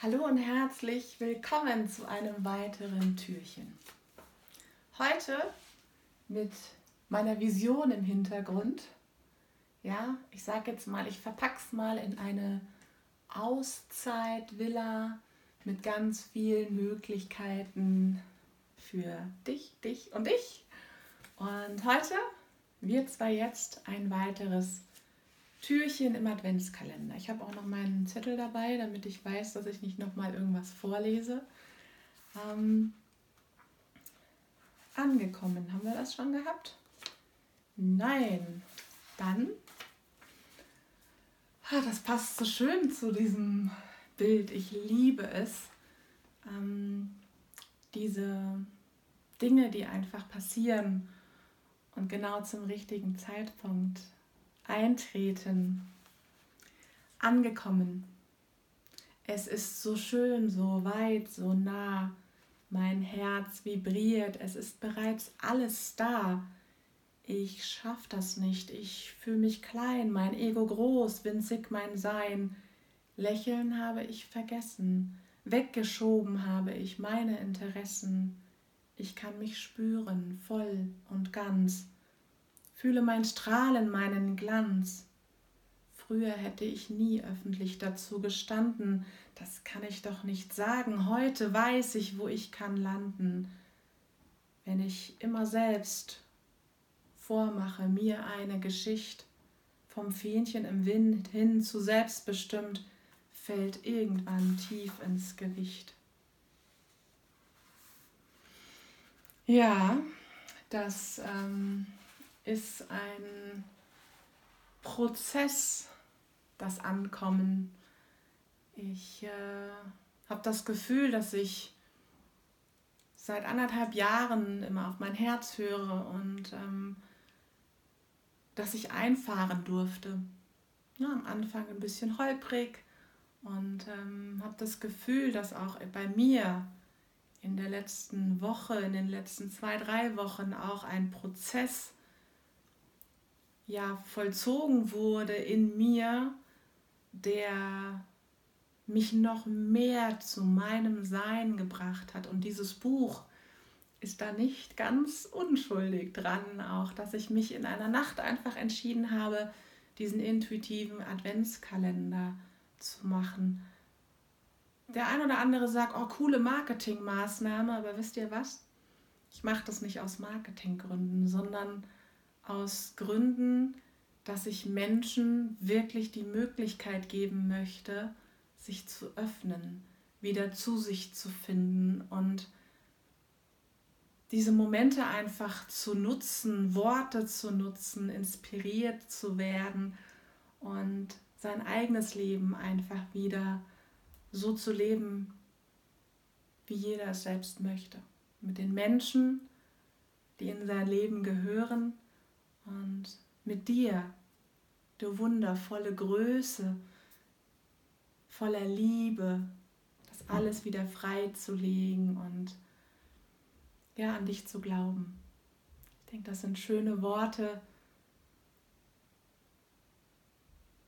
Hallo und herzlich willkommen zu einem weiteren Türchen. Heute mit meiner Vision im Hintergrund. Ja, ich sage jetzt mal, ich verpack's mal in eine Auszeit-Villa mit ganz vielen Möglichkeiten für dich, dich und dich. Und heute wird zwar jetzt ein weiteres Türchen im Adventskalender. Ich habe auch noch meinen Zettel dabei, damit ich weiß, dass ich nicht noch mal irgendwas vorlese. Ähm, angekommen, haben wir das schon gehabt? Nein. Dann, ah, das passt so schön zu diesem Bild. Ich liebe es. Ähm, diese Dinge, die einfach passieren und genau zum richtigen Zeitpunkt eintreten, angekommen. Es ist so schön, so weit, so nah. Mein Herz vibriert, es ist bereits alles da. Ich schaff das nicht, ich fühle mich klein, mein Ego groß, winzig mein Sein. Lächeln habe ich vergessen, weggeschoben habe ich meine Interessen. Ich kann mich spüren, voll und ganz fühle mein Strahlen, meinen Glanz. Früher hätte ich nie öffentlich dazu gestanden, das kann ich doch nicht sagen, heute weiß ich, wo ich kann landen. Wenn ich immer selbst vormache, mir eine Geschichte, vom Fähnchen im Wind hin zu selbstbestimmt, fällt irgendwann tief ins Gewicht. Ja, das ähm, ist ein Prozess, das Ankommen. Ich äh, habe das Gefühl, dass ich seit anderthalb Jahren immer auf mein Herz höre und ähm, dass ich einfahren durfte. Ja, am Anfang ein bisschen holprig und ähm, habe das Gefühl, dass auch bei mir in der letzten Woche, in den letzten zwei, drei Wochen auch ein Prozess ja vollzogen wurde in mir, der mich noch mehr zu meinem Sein gebracht hat. Und dieses Buch ist da nicht ganz unschuldig dran, auch dass ich mich in einer Nacht einfach entschieden habe, diesen intuitiven Adventskalender zu machen. Der ein oder andere sagt, oh, coole Marketingmaßnahme, aber wisst ihr was? Ich mache das nicht aus Marketinggründen, sondern aus Gründen, dass ich Menschen wirklich die Möglichkeit geben möchte, sich zu öffnen, wieder zu sich zu finden und diese Momente einfach zu nutzen, Worte zu nutzen, inspiriert zu werden und sein eigenes Leben einfach wieder so zu leben, wie jeder es selbst möchte. Mit den Menschen, die in sein Leben gehören und mit dir, du wundervolle Größe, voller Liebe, das alles wieder frei zu legen und ja, an dich zu glauben. Ich denke, das sind schöne Worte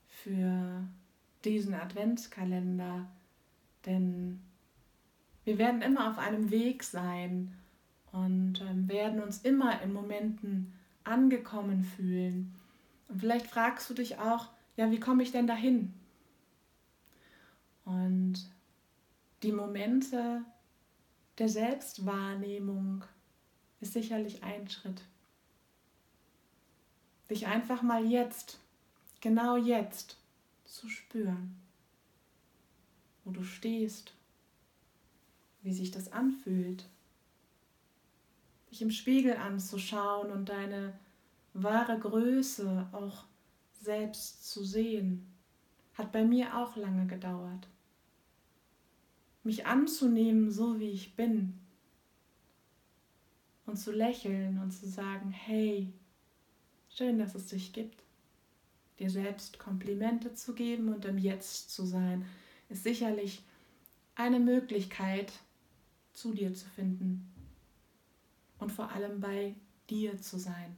für diesen Adventskalender, denn wir werden immer auf einem Weg sein und ähm, werden uns immer in Momenten angekommen fühlen. Und vielleicht fragst du dich auch, ja, wie komme ich denn dahin? Und die Momente der Selbstwahrnehmung ist sicherlich ein Schritt. Dich einfach mal jetzt, genau jetzt, zu spüren, wo du stehst, wie sich das anfühlt, dich im Spiegel anzuschauen und deine wahre Größe auch selbst zu sehen, hat bei mir auch lange gedauert. Mich anzunehmen, so wie ich bin und zu lächeln und zu sagen, hey, schön, dass es dich gibt. Dir selbst Komplimente zu geben und im Jetzt zu sein, ist sicherlich eine Möglichkeit, zu dir zu finden und vor allem bei dir zu sein.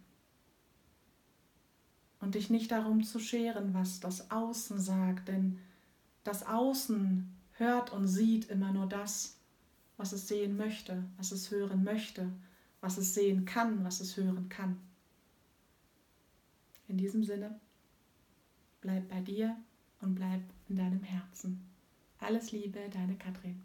Und dich nicht darum zu scheren, was das Außen sagt, denn das Außen hört und sieht immer nur das, was es sehen möchte, was es hören möchte, was es sehen kann, was es hören kann. In diesem Sinne, bleib bei dir und bleib in deinem Herzen. Alles Liebe, deine Katrin.